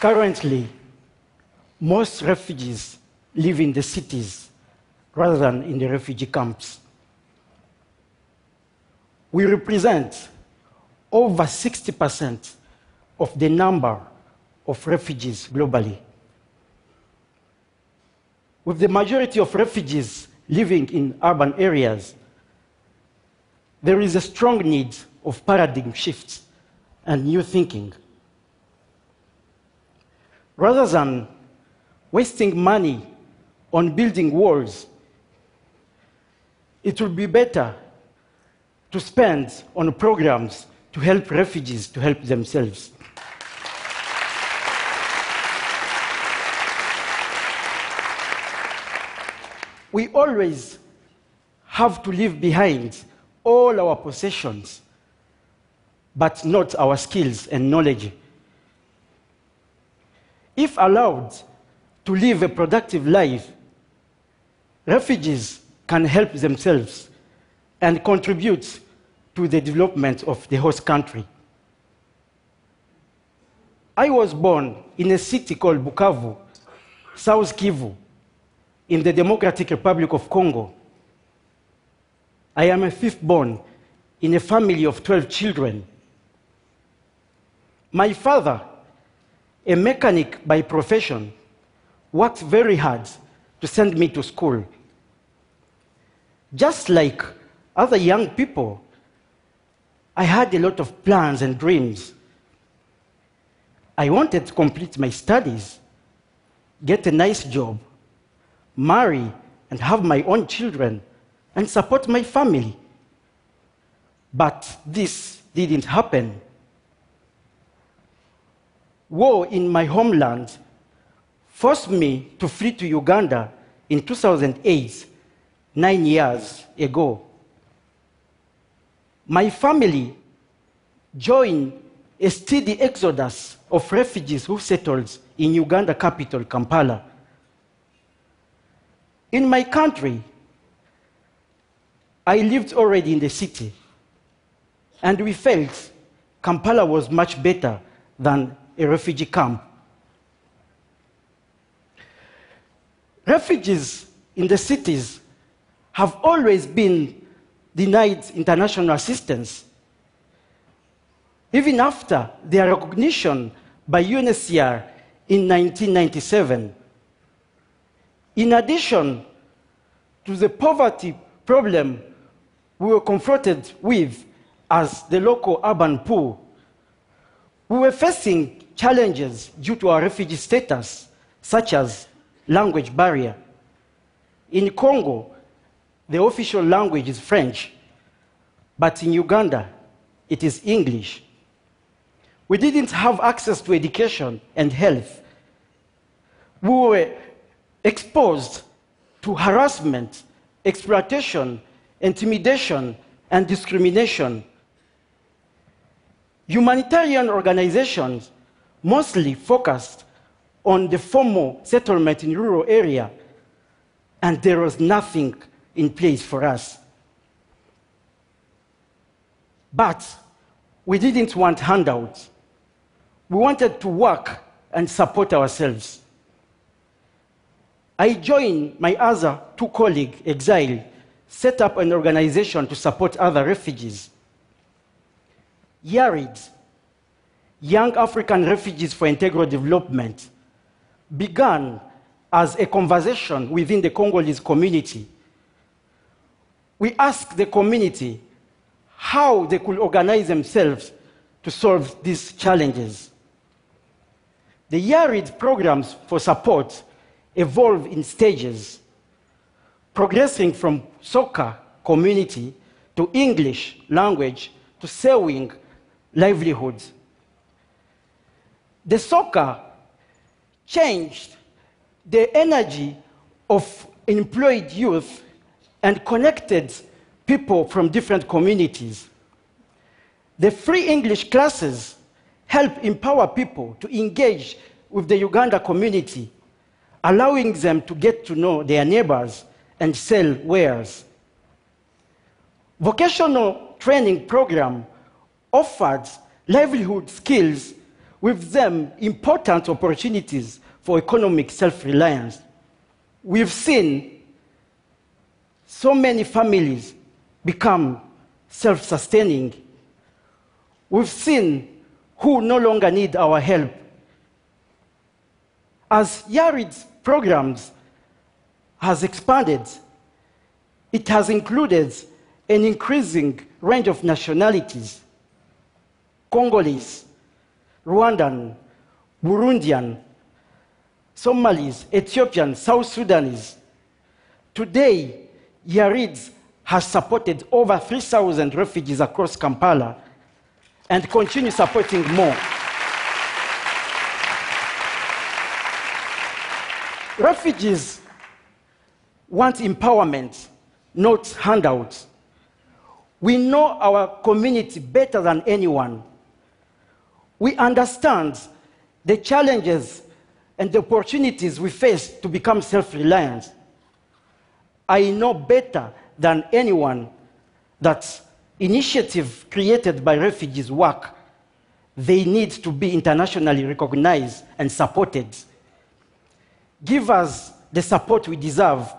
Currently, most refugees live in the cities rather than in the refugee camps. We represent over 60% of the number of refugees globally. With the majority of refugees living in urban areas, there is a strong need of paradigm shifts and new thinking. Rather than wasting money on building walls, it would be better to spend on programs to help refugees to help themselves. We always have to leave behind all our possessions, but not our skills and knowledge. If allowed to live a productive life, refugees can help themselves and contribute to the development of the host country. I was born in a city called Bukavu, South Kivu, in the Democratic Republic of Congo. I am a fifth born in a family of 12 children. My father, a mechanic by profession, worked very hard to send me to school. Just like other young people, I had a lot of plans and dreams. I wanted to complete my studies, get a nice job, marry, and have my own children, and support my family. But this didn't happen. War in my homeland forced me to flee to Uganda in 2008, nine years ago. My family joined a steady exodus of refugees who settled in Uganda capital, Kampala. In my country, I lived already in the city, and we felt Kampala was much better than a refugee camp. Refugees in the cities have always been denied international assistance, even after their recognition by UNHCR in 1997. In addition to the poverty problem we were confronted with as the local urban poor, we were facing challenges due to our refugee status, such as language barrier. In Congo, the official language is French, but in Uganda, it is English. We didn't have access to education and health. We were exposed to harassment, exploitation, intimidation, and discrimination. Humanitarian organizations mostly focused on the formal settlement in rural area, and there was nothing in place for us. But we didn't want handouts. We wanted to work and support ourselves. I joined my other two colleagues, Exile, set up an organization to support other refugees. YARID, Young African Refugees for Integral Development, began as a conversation within the Congolese community. We asked the community how they could organize themselves to solve these challenges. The YARID programs for support evolve in stages, progressing from soccer community to English language to sewing livelihoods. The soccer changed the energy of employed youth and connected people from different communities. The free English classes help empower people to engage with the Uganda community, allowing them to get to know their neighbors and sell wares. Vocational training program offered livelihood skills with them important opportunities for economic self reliance. We've seen so many families become self sustaining. We've seen who no longer need our help. As YARID's programs has expanded, it has included an increasing range of nationalities Congolese, Rwandan, Burundian, Somalis, Ethiopian, South Sudanese. Today, YARID has supported over 3,000 refugees across Kampala and continue supporting more. Refugees want empowerment, not handouts. We know our community better than anyone. We understand the challenges and the opportunities we face to become self reliant. I know better than anyone that initiative created by refugees work. They need to be internationally recognized and supported. Give us the support we deserve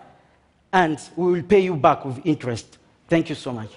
and we will pay you back with interest. Thank you so much